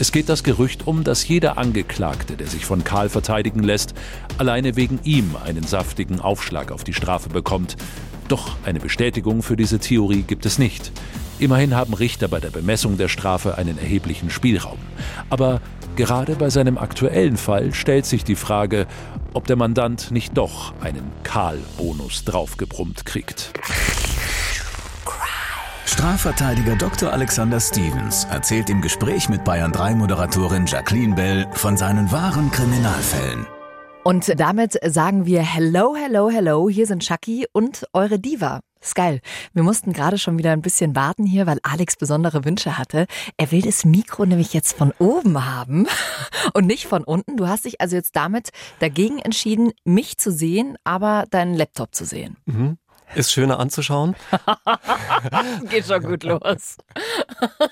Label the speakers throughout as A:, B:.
A: Es geht das Gerücht um, dass jeder Angeklagte, der sich von Karl verteidigen lässt, alleine wegen ihm einen saftigen Aufschlag auf die Strafe bekommt. Doch eine Bestätigung für diese Theorie gibt es nicht. Immerhin haben Richter bei der Bemessung der Strafe einen erheblichen Spielraum. Aber gerade bei seinem aktuellen Fall stellt sich die Frage, ob der Mandant nicht doch einen Karl-Bonus draufgebrummt kriegt.
B: Strafverteidiger Dr. Alexander Stevens erzählt im Gespräch mit Bayern 3 Moderatorin Jacqueline Bell von seinen wahren Kriminalfällen.
C: Und damit sagen wir Hello, hello, hello. Hier sind Chucky und eure Diva. Ist geil. Wir mussten gerade schon wieder ein bisschen warten hier, weil Alex besondere Wünsche hatte. Er will das Mikro nämlich jetzt von oben haben und nicht von unten. Du hast dich also jetzt damit dagegen entschieden, mich zu sehen, aber deinen Laptop zu sehen.
D: Mhm. Ist schöner anzuschauen.
C: Geht schon gut los.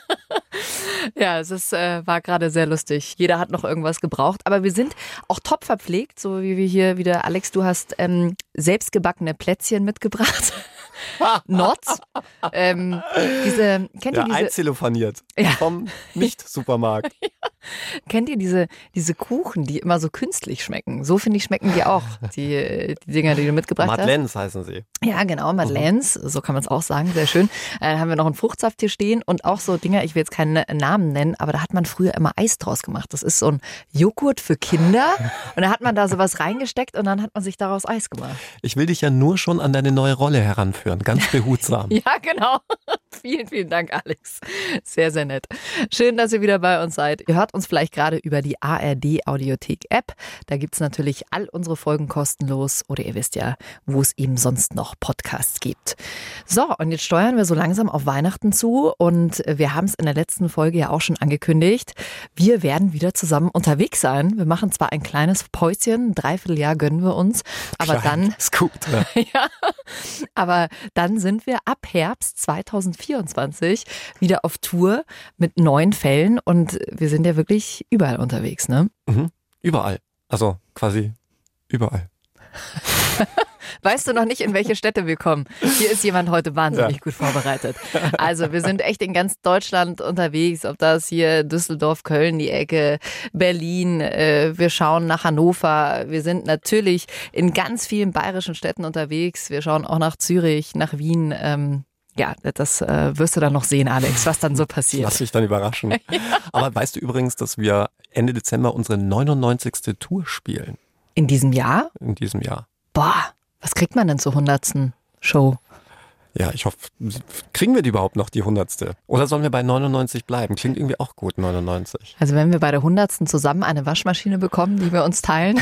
C: ja, es ist, äh, war gerade sehr lustig. Jeder hat noch irgendwas gebraucht, aber wir sind auch top verpflegt, so wie wir hier wieder. Alex, du hast ähm, selbstgebackene Plätzchen mitgebracht. Notz. Ähm, diese, kennt
D: ja,
C: ihr diese?
D: Einzelofaniert.
C: Ja.
D: Vom Nicht-Supermarkt.
C: ja. Kennt ihr diese, diese Kuchen, die immer so künstlich schmecken? So finde ich, schmecken die auch, die, die Dinger, die du mitgebracht
D: Madeleines
C: hast.
D: heißen sie.
C: Ja, genau, Madeleines, so kann man es auch sagen, sehr schön. Äh, dann haben wir noch einen Fruchtsaft hier stehen und auch so Dinger, ich will jetzt keinen Namen nennen, aber da hat man früher immer Eis draus gemacht. Das ist so ein Joghurt für Kinder und da hat man da sowas reingesteckt und dann hat man sich daraus Eis gemacht.
D: Ich will dich ja nur schon an deine neue Rolle heranführen, ganz behutsam.
C: ja, genau. Vielen, vielen Dank, Alex. Sehr, sehr nett. Schön, dass ihr wieder bei uns seid. Ihr hört uns vielleicht gerade über die ARD Audiothek App. Da gibt es natürlich all unsere Folgen kostenlos oder ihr wisst ja, wo es eben sonst noch Podcasts gibt. So, und jetzt steuern wir so langsam auf Weihnachten zu und wir haben es in der letzten Folge ja auch schon angekündigt. Wir werden wieder zusammen unterwegs sein. Wir machen zwar ein kleines Päuschen, ein Dreivierteljahr gönnen wir uns, aber
D: Klein,
C: dann.
D: Ist gut, ne?
C: ja, aber dann sind wir ab Herbst 2024 wieder auf Tour mit neuen Fällen und wir sind ja wirklich überall unterwegs, ne?
D: Mhm. Überall. Also quasi überall.
C: Weißt du noch nicht, in welche Städte wir kommen? Hier ist jemand heute wahnsinnig ja. gut vorbereitet. Also wir sind echt in ganz Deutschland unterwegs, ob das hier Düsseldorf, Köln, die Ecke, Berlin. Äh, wir schauen nach Hannover. Wir sind natürlich in ganz vielen bayerischen Städten unterwegs. Wir schauen auch nach Zürich, nach Wien. Ähm, ja, das äh, wirst du dann noch sehen, Alex, was dann so passiert.
D: Lass dich dann überraschen. ja. Aber weißt du übrigens, dass wir Ende Dezember unsere 99. Tour spielen?
C: In diesem Jahr?
D: In diesem Jahr.
C: Boah, was kriegt man denn zur 100. Show?
D: Ja, ich hoffe, kriegen wir die überhaupt noch, die hundertste? Oder sollen wir bei 99 bleiben? Klingt irgendwie auch gut, 99.
C: Also wenn wir bei der hundertsten zusammen eine Waschmaschine bekommen, die wir uns teilen,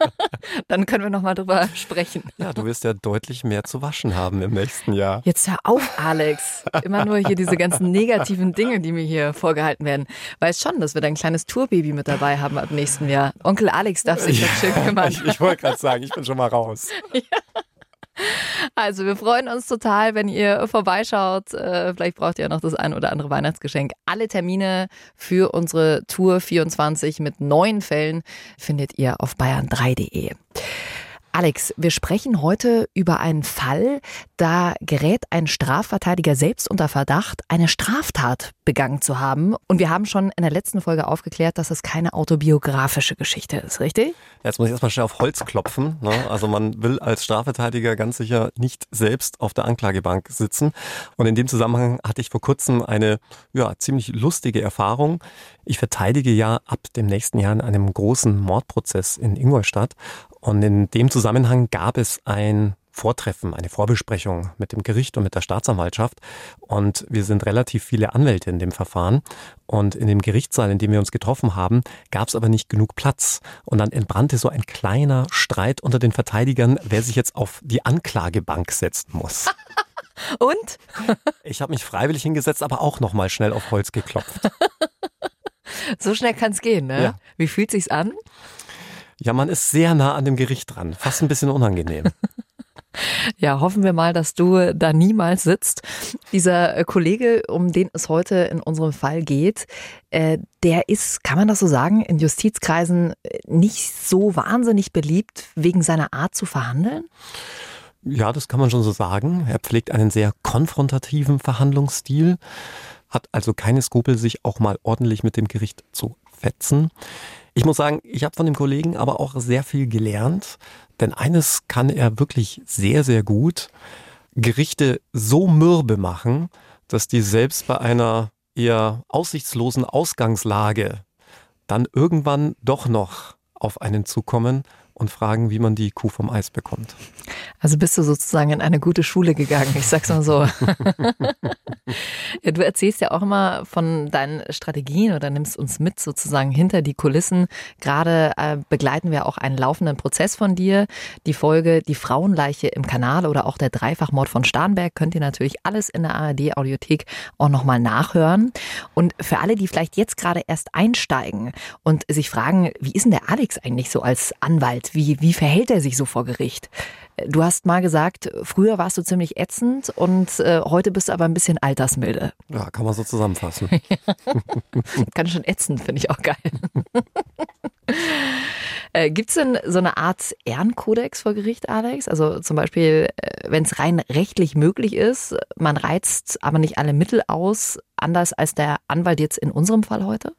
C: dann können wir nochmal drüber sprechen.
D: Ja, du wirst ja deutlich mehr zu waschen haben im nächsten Jahr.
C: Jetzt hör auf, Alex. Immer nur hier diese ganzen negativen Dinge, die mir hier vorgehalten werden. Weiß schon, dass wir dein kleines Tourbaby mit dabei haben ab nächsten Jahr. Onkel Alex darf sich ja, schön kümmern.
D: Ich, ich wollte gerade sagen, ich bin schon mal raus.
C: Ja. Also wir freuen uns total, wenn ihr vorbeischaut. Äh, vielleicht braucht ihr noch das ein oder andere Weihnachtsgeschenk. Alle Termine für unsere Tour 24 mit neuen Fällen findet ihr auf bayern3.de. Alex, wir sprechen heute über einen Fall, da gerät ein Strafverteidiger selbst unter Verdacht, eine Straftat begangen zu haben. Und wir haben schon in der letzten Folge aufgeklärt, dass es keine autobiografische Geschichte ist, richtig?
D: Jetzt muss ich erstmal schnell auf Holz klopfen. Ne? Also man will als Strafverteidiger ganz sicher nicht selbst auf der Anklagebank sitzen. Und in dem Zusammenhang hatte ich vor kurzem eine ja, ziemlich lustige Erfahrung. Ich verteidige ja ab dem nächsten Jahr in einem großen Mordprozess in Ingolstadt. Und in dem Zusammenhang gab es ein Vortreffen, eine Vorbesprechung mit dem Gericht und mit der Staatsanwaltschaft. Und wir sind relativ viele Anwälte in dem Verfahren. Und in dem Gerichtssaal, in dem wir uns getroffen haben, gab es aber nicht genug Platz. Und dann entbrannte so ein kleiner Streit unter den Verteidigern, wer sich jetzt auf die Anklagebank setzen muss.
C: Und?
D: Ich habe mich freiwillig hingesetzt, aber auch nochmal schnell auf Holz geklopft.
C: So schnell kann es gehen, ne?
D: Ja.
C: Wie fühlt sich's an?
D: Ja, man ist sehr nah an dem Gericht dran. Fast ein bisschen unangenehm.
C: Ja, hoffen wir mal, dass du da niemals sitzt. Dieser äh, Kollege, um den es heute in unserem Fall geht, äh, der ist, kann man das so sagen, in Justizkreisen äh, nicht so wahnsinnig beliebt wegen seiner Art zu verhandeln?
D: Ja, das kann man schon so sagen. Er pflegt einen sehr konfrontativen Verhandlungsstil, hat also keine Skrupel, sich auch mal ordentlich mit dem Gericht zu fetzen. Ich muss sagen, ich habe von dem Kollegen aber auch sehr viel gelernt, denn eines kann er wirklich sehr, sehr gut. Gerichte so mürbe machen, dass die selbst bei einer eher aussichtslosen Ausgangslage dann irgendwann doch noch auf einen zukommen und fragen, wie man die Kuh vom Eis bekommt.
C: Also bist du sozusagen in eine gute Schule gegangen, ich sag's mal so. du erzählst ja auch immer von deinen Strategien oder nimmst uns mit sozusagen hinter die Kulissen. Gerade äh, begleiten wir auch einen laufenden Prozess von dir. Die Folge Die Frauenleiche im Kanal oder auch der Dreifachmord von Starnberg könnt ihr natürlich alles in der ARD Audiothek auch nochmal nachhören. Und für alle, die vielleicht jetzt gerade erst einsteigen und sich fragen, wie ist denn der Alex eigentlich so als Anwalt? Wie, wie verhält er sich so vor Gericht? Du hast mal gesagt, früher warst du ziemlich ätzend und äh, heute bist du aber ein bisschen altersmilde.
D: Ja, kann man so zusammenfassen.
C: Ganz schön ätzend, finde ich auch geil. äh, Gibt es denn so eine Art Ehrenkodex vor Gericht, Alex? Also zum Beispiel, äh, wenn es rein rechtlich möglich ist, man reizt aber nicht alle Mittel aus, anders als der Anwalt jetzt in unserem Fall heute?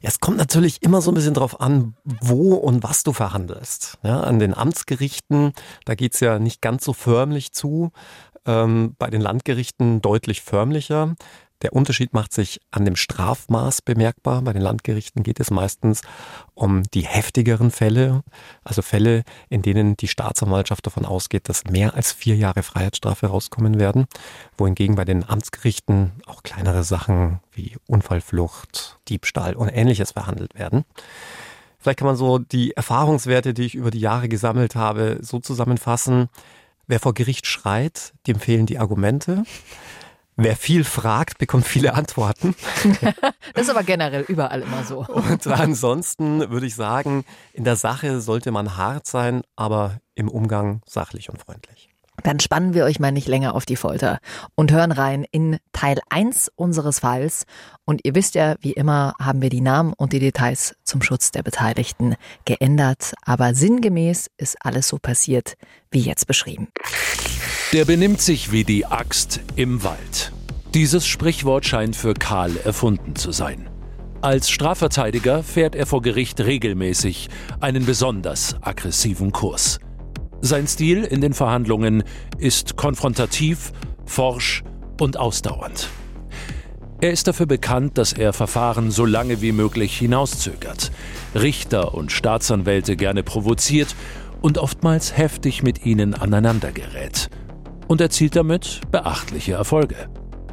D: Ja, es kommt natürlich immer so ein bisschen drauf an, wo und was du verhandelst. Ja, an den Amtsgerichten, da geht's ja nicht ganz so förmlich zu. Ähm, bei den Landgerichten deutlich förmlicher. Der Unterschied macht sich an dem Strafmaß bemerkbar. Bei den Landgerichten geht es meistens um die heftigeren Fälle, also Fälle, in denen die Staatsanwaltschaft davon ausgeht, dass mehr als vier Jahre Freiheitsstrafe rauskommen werden, wohingegen bei den Amtsgerichten auch kleinere Sachen wie Unfallflucht, Diebstahl und ähnliches verhandelt werden. Vielleicht kann man so die Erfahrungswerte, die ich über die Jahre gesammelt habe, so zusammenfassen. Wer vor Gericht schreit, dem fehlen die Argumente. Wer viel fragt, bekommt viele Antworten.
C: das ist aber generell überall immer so.
D: Und ansonsten würde ich sagen, in der Sache sollte man hart sein, aber im Umgang sachlich und freundlich.
C: Dann spannen wir euch mal nicht länger auf die Folter und hören rein in Teil 1 unseres Falls. Und ihr wisst ja, wie immer haben wir die Namen und die Details zum Schutz der Beteiligten geändert. Aber sinngemäß ist alles so passiert, wie jetzt beschrieben.
A: Der benimmt sich wie die Axt im Wald. Dieses Sprichwort scheint für Karl erfunden zu sein. Als Strafverteidiger fährt er vor Gericht regelmäßig einen besonders aggressiven Kurs. Sein Stil in den Verhandlungen ist konfrontativ, forsch und ausdauernd. Er ist dafür bekannt, dass er Verfahren so lange wie möglich hinauszögert, Richter und Staatsanwälte gerne provoziert und oftmals heftig mit ihnen aneinandergerät. Und erzielt damit beachtliche Erfolge.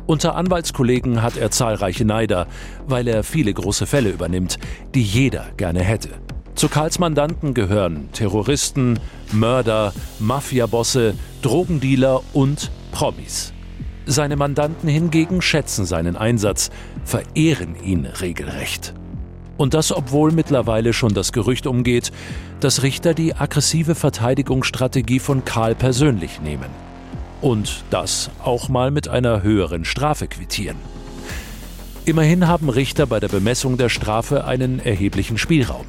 A: Unter Anwaltskollegen hat er zahlreiche Neider, weil er viele große Fälle übernimmt, die jeder gerne hätte. Zu Karls Mandanten gehören Terroristen, Mörder, Mafiabosse, Drogendealer und Promis. Seine Mandanten hingegen schätzen seinen Einsatz, verehren ihn regelrecht. Und das, obwohl mittlerweile schon das Gerücht umgeht, dass Richter die aggressive Verteidigungsstrategie von Karl persönlich nehmen. Und das auch mal mit einer höheren Strafe quittieren. Immerhin haben Richter bei der Bemessung der Strafe einen erheblichen Spielraum.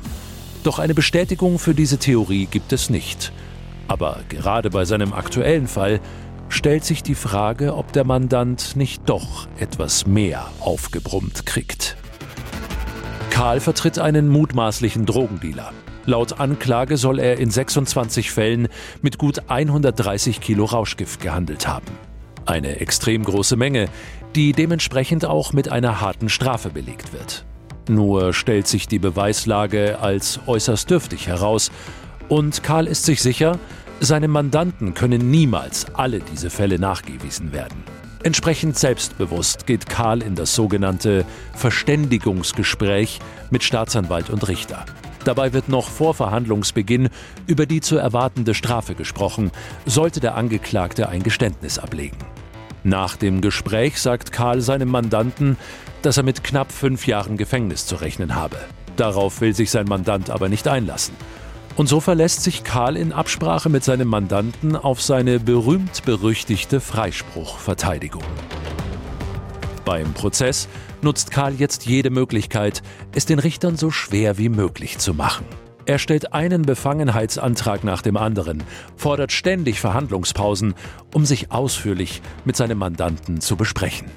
A: Doch eine Bestätigung für diese Theorie gibt es nicht. Aber gerade bei seinem aktuellen Fall stellt sich die Frage, ob der Mandant nicht doch etwas mehr aufgebrummt kriegt. Karl vertritt einen mutmaßlichen Drogendealer. Laut Anklage soll er in 26 Fällen mit gut 130 Kilo Rauschgift gehandelt haben. Eine extrem große Menge, die dementsprechend auch mit einer harten Strafe belegt wird. Nur stellt sich die Beweislage als äußerst dürftig heraus und Karl ist sich sicher, seinem Mandanten können niemals alle diese Fälle nachgewiesen werden. Entsprechend selbstbewusst geht Karl in das sogenannte Verständigungsgespräch mit Staatsanwalt und Richter. Dabei wird noch vor Verhandlungsbeginn über die zu erwartende Strafe gesprochen, sollte der Angeklagte ein Geständnis ablegen. Nach dem Gespräch sagt Karl seinem Mandanten, dass er mit knapp fünf Jahren Gefängnis zu rechnen habe. Darauf will sich sein Mandant aber nicht einlassen. Und so verlässt sich Karl in Absprache mit seinem Mandanten auf seine berühmt-berüchtigte Freispruchverteidigung. Beim Prozess nutzt Karl jetzt jede Möglichkeit, es den Richtern so schwer wie möglich zu machen. Er stellt einen Befangenheitsantrag nach dem anderen, fordert ständig Verhandlungspausen, um sich ausführlich mit seinem Mandanten zu besprechen.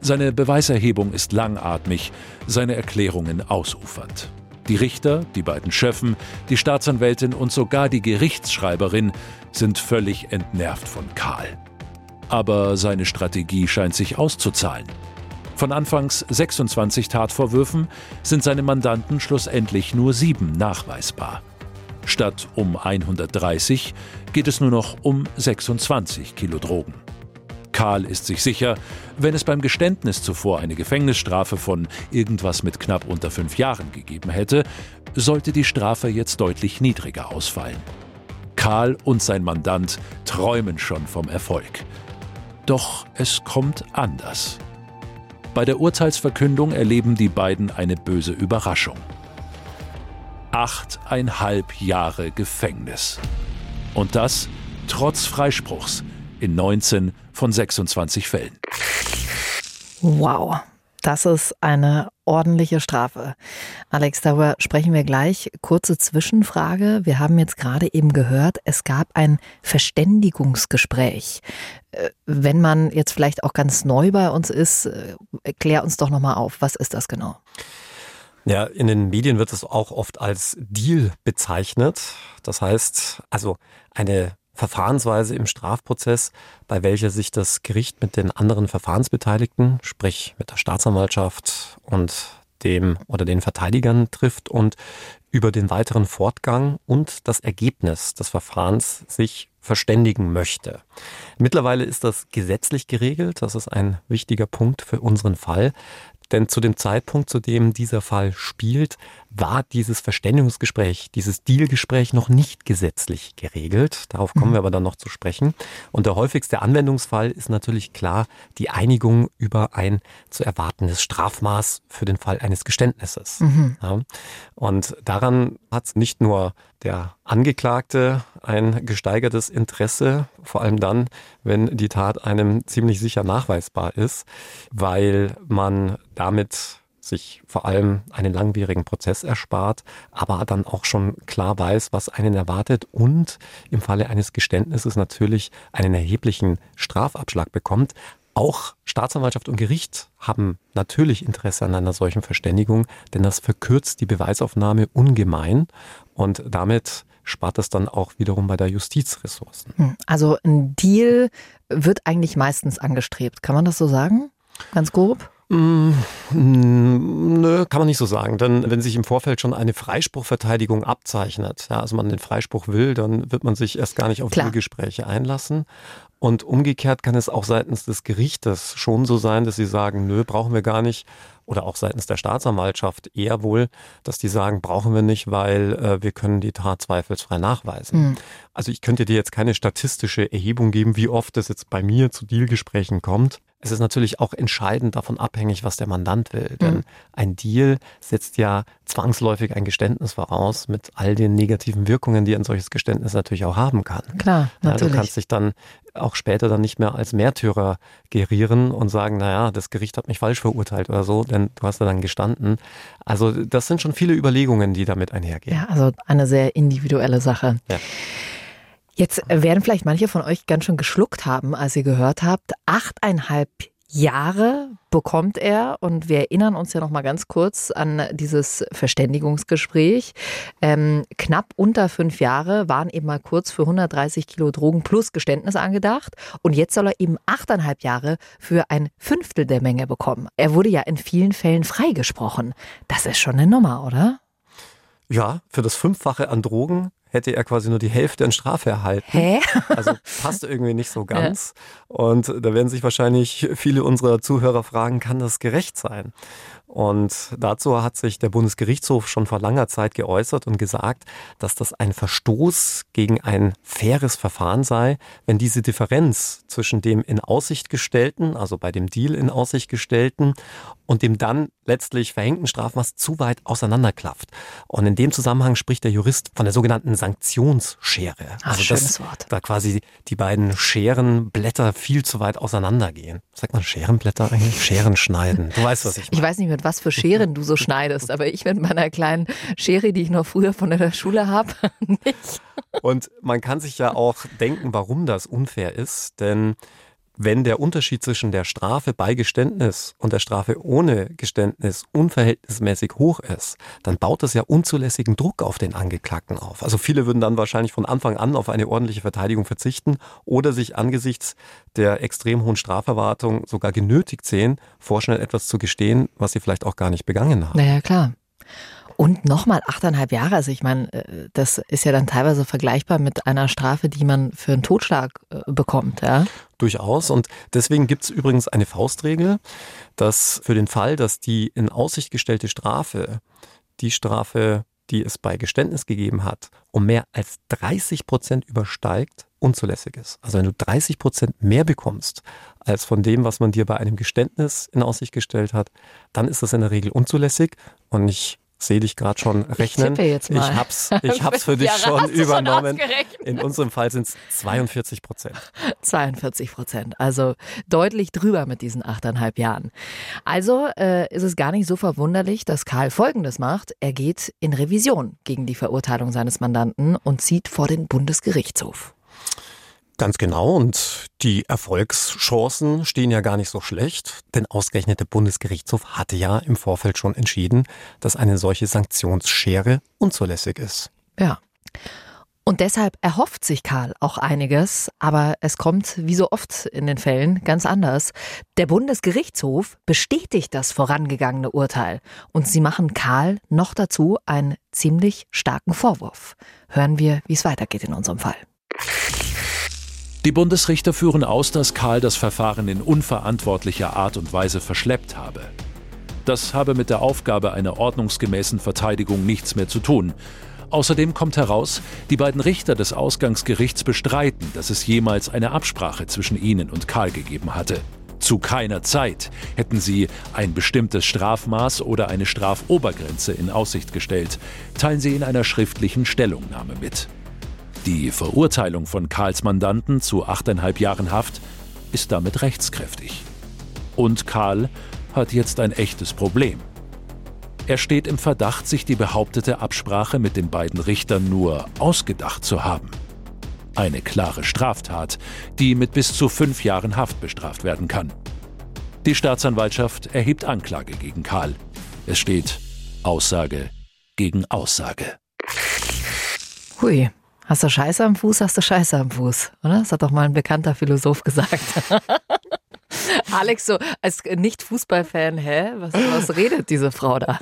A: Seine Beweiserhebung ist langatmig, seine Erklärungen ausufernd. Die Richter, die beiden Schöffen, die Staatsanwältin und sogar die Gerichtsschreiberin sind völlig entnervt von Karl. Aber seine Strategie scheint sich auszuzahlen. Von anfangs 26 Tatvorwürfen sind seine Mandanten schlussendlich nur sieben nachweisbar. Statt um 130 geht es nur noch um 26 Kilo Drogen. Karl ist sich sicher, wenn es beim Geständnis zuvor eine Gefängnisstrafe von irgendwas mit knapp unter fünf Jahren gegeben hätte, sollte die Strafe jetzt deutlich niedriger ausfallen. Karl und sein Mandant träumen schon vom Erfolg. Doch es kommt anders. Bei der Urteilsverkündung erleben die beiden eine böse Überraschung. Achteinhalb Jahre Gefängnis. Und das trotz Freispruchs in 19 von 26 Fällen.
C: Wow. Das ist eine ordentliche Strafe. Alex, darüber sprechen wir gleich. Kurze Zwischenfrage. Wir haben jetzt gerade eben gehört, es gab ein Verständigungsgespräch. Äh, wenn man jetzt vielleicht auch ganz neu bei uns ist, äh, klär uns doch nochmal auf. Was ist das genau?
D: Ja, in den Medien wird es auch oft als Deal bezeichnet. Das heißt, also eine Verfahrensweise im Strafprozess, bei welcher sich das Gericht mit den anderen Verfahrensbeteiligten, sprich mit der Staatsanwaltschaft und dem oder den Verteidigern trifft und über den weiteren Fortgang und das Ergebnis des Verfahrens sich verständigen möchte. Mittlerweile ist das gesetzlich geregelt. Das ist ein wichtiger Punkt für unseren Fall. Denn zu dem Zeitpunkt, zu dem dieser Fall spielt, war dieses Verständigungsgespräch, dieses Dealgespräch noch nicht gesetzlich geregelt. Darauf kommen mhm. wir aber dann noch zu sprechen. Und der häufigste Anwendungsfall ist natürlich klar die Einigung über ein zu erwartendes Strafmaß für den Fall eines Geständnisses. Mhm. Ja. Und daran hat nicht nur der Angeklagte ein gesteigertes Interesse, vor allem dann, wenn die Tat einem ziemlich sicher nachweisbar ist, weil man damit sich vor allem einen langwierigen Prozess erspart, aber dann auch schon klar weiß, was einen erwartet und im Falle eines Geständnisses natürlich einen erheblichen Strafabschlag bekommt. Auch Staatsanwaltschaft und Gericht haben natürlich Interesse an einer solchen Verständigung, denn das verkürzt die Beweisaufnahme ungemein und damit spart es dann auch wiederum bei der Justiz Ressourcen.
C: Hm, also ein Deal wird eigentlich meistens angestrebt. Kann man das so sagen? Ganz grob?
D: Mm, nö, kann man nicht so sagen. Denn wenn sich im Vorfeld schon eine Freispruchverteidigung abzeichnet, ja, also man den Freispruch will, dann wird man sich erst gar nicht auf Klar. Gespräche einlassen. Und umgekehrt kann es auch seitens des Gerichtes schon so sein, dass sie sagen, nö, brauchen wir gar nicht. Oder auch seitens der Staatsanwaltschaft eher wohl, dass die sagen, brauchen wir nicht, weil äh, wir können die Tat zweifelsfrei nachweisen. Mhm. Also ich könnte dir jetzt keine statistische Erhebung geben, wie oft es jetzt bei mir zu Dealgesprächen kommt. Es ist natürlich auch entscheidend davon abhängig, was der Mandant will. Denn mhm. ein Deal setzt ja zwangsläufig ein Geständnis voraus mit all den negativen Wirkungen, die ein solches Geständnis natürlich auch haben kann.
C: Klar, natürlich.
D: Ja, du kannst dich dann auch später dann nicht mehr als Märtyrer gerieren und sagen, naja, das Gericht hat mich falsch verurteilt oder so, denn du hast ja dann gestanden. Also das sind schon viele Überlegungen, die damit einhergehen.
C: Ja, also eine sehr individuelle Sache. Ja. Jetzt werden vielleicht manche von euch ganz schön geschluckt haben, als ihr gehört habt, achteinhalb Jahre bekommt er und wir erinnern uns ja noch mal ganz kurz an dieses Verständigungsgespräch. Ähm, knapp unter fünf Jahre waren eben mal kurz für 130 Kilo Drogen plus Geständnis angedacht und jetzt soll er eben achteinhalb Jahre für ein Fünftel der Menge bekommen. Er wurde ja in vielen Fällen freigesprochen. Das ist schon eine Nummer, oder?
D: Ja, für das Fünffache an Drogen hätte er quasi nur die Hälfte an Strafe erhalten.
C: Hä?
D: Also passt irgendwie nicht so ganz. Ja. Und da werden sich wahrscheinlich viele unserer Zuhörer fragen, kann das gerecht sein? Und dazu hat sich der Bundesgerichtshof schon vor langer Zeit geäußert und gesagt, dass das ein Verstoß gegen ein faires Verfahren sei, wenn diese Differenz zwischen dem in Aussicht gestellten, also bei dem Deal in Aussicht gestellten und dem dann letztlich verhängten Strafmaß zu weit auseinanderklafft. Und in dem Zusammenhang spricht der Jurist von der sogenannten Sanktionsschere.
C: Ach, also schönes dass Wort.
D: da quasi die beiden Scherenblätter viel zu weit auseinandergehen. Sagt man Scherenblätter eigentlich? Scheren schneiden. Du weißt, was ich meine.
C: Ich weiß nicht, mit was für Scheren du so schneidest, aber ich mit meiner kleinen Schere, die ich noch früher von der Schule habe, nicht.
D: Und man kann sich ja auch denken, warum das unfair ist, denn wenn der Unterschied zwischen der Strafe bei Geständnis und der Strafe ohne Geständnis unverhältnismäßig hoch ist, dann baut das ja unzulässigen Druck auf den Angeklagten auf. Also viele würden dann wahrscheinlich von Anfang an auf eine ordentliche Verteidigung verzichten oder sich angesichts der extrem hohen Straferwartung sogar genötigt sehen, vorschnell etwas zu gestehen, was sie vielleicht auch gar nicht begangen haben.
C: Naja, klar. Und nochmal achteinhalb Jahre. Also ich meine, äh, das ist ja dann teilweise vergleichbar mit einer Strafe, die man für einen Totschlag äh, bekommt. Ja?
D: Durchaus. Und deswegen gibt es übrigens eine Faustregel, dass für den Fall, dass die in Aussicht gestellte Strafe die Strafe, die es bei Geständnis gegeben hat, um mehr als 30 Prozent übersteigt, unzulässig ist. Also wenn du 30 Prozent mehr bekommst als von dem, was man dir bei einem Geständnis in Aussicht gestellt hat, dann ist das in der Regel unzulässig. Und ich sehe dich gerade schon rechnen.
C: Ich, jetzt mal.
D: ich hab's, ich hab's für dich ja, schon übernommen. Schon In unserem Fall sind es 42 Prozent.
C: 42 Prozent, also deutlich drüber mit diesen achteinhalb Jahren. Also äh, ist es gar nicht so verwunderlich, dass Karl Folgendes macht. Er geht in Revision gegen die Verurteilung seines Mandanten und zieht vor den Bundesgerichtshof.
D: Ganz genau. Und die Erfolgschancen stehen ja gar nicht so schlecht, denn ausgerechnet der Bundesgerichtshof hatte ja im Vorfeld schon entschieden, dass eine solche Sanktionsschere unzulässig ist.
C: Ja. Und deshalb erhofft sich Karl auch einiges, aber es kommt wie so oft in den Fällen ganz anders. Der Bundesgerichtshof bestätigt das vorangegangene Urteil und sie machen Karl noch dazu einen ziemlich starken Vorwurf. Hören wir, wie es weitergeht in unserem Fall.
A: Die Bundesrichter führen aus, dass Karl das Verfahren in unverantwortlicher Art und Weise verschleppt habe. Das habe mit der Aufgabe einer ordnungsgemäßen Verteidigung nichts mehr zu tun. Außerdem kommt heraus, die beiden Richter des Ausgangsgerichts bestreiten, dass es jemals eine Absprache zwischen ihnen und Karl gegeben hatte. Zu keiner Zeit hätten sie ein bestimmtes Strafmaß oder eine Strafobergrenze in Aussicht gestellt, teilen sie in einer schriftlichen Stellungnahme mit. Die Verurteilung von Karls Mandanten zu achteinhalb Jahren Haft ist damit rechtskräftig. Und Karl hat jetzt ein echtes Problem. Er steht im Verdacht, sich die behauptete Absprache mit den beiden Richtern nur ausgedacht zu haben. Eine klare Straftat, die mit bis zu fünf Jahren Haft bestraft werden kann. Die Staatsanwaltschaft erhebt Anklage gegen Karl. Es steht Aussage gegen Aussage.
C: Hui, Hast du Scheiße am Fuß, hast du Scheiße am Fuß, oder? Das hat doch mal ein bekannter Philosoph gesagt. Alex, so als Nicht-Fußballfan, hä? Was, was redet diese Frau da?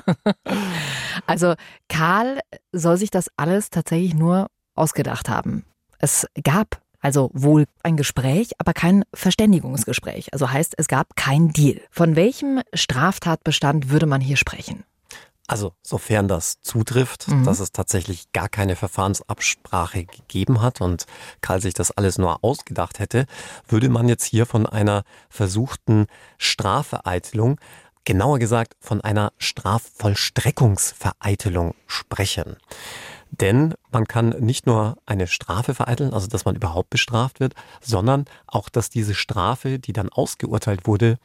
C: also, Karl soll sich das alles tatsächlich nur ausgedacht haben. Es gab also wohl ein Gespräch, aber kein Verständigungsgespräch. Also heißt, es gab kein Deal. Von welchem Straftatbestand würde man hier sprechen?
D: Also sofern das zutrifft, mhm. dass es tatsächlich gar keine Verfahrensabsprache gegeben hat und Karl sich das alles nur ausgedacht hätte, würde man jetzt hier von einer versuchten Strafvereitelung, genauer gesagt von einer Strafvollstreckungsvereitelung sprechen. Denn man kann nicht nur eine Strafe vereiteln, also dass man überhaupt bestraft wird, sondern auch, dass diese Strafe, die dann ausgeurteilt wurde,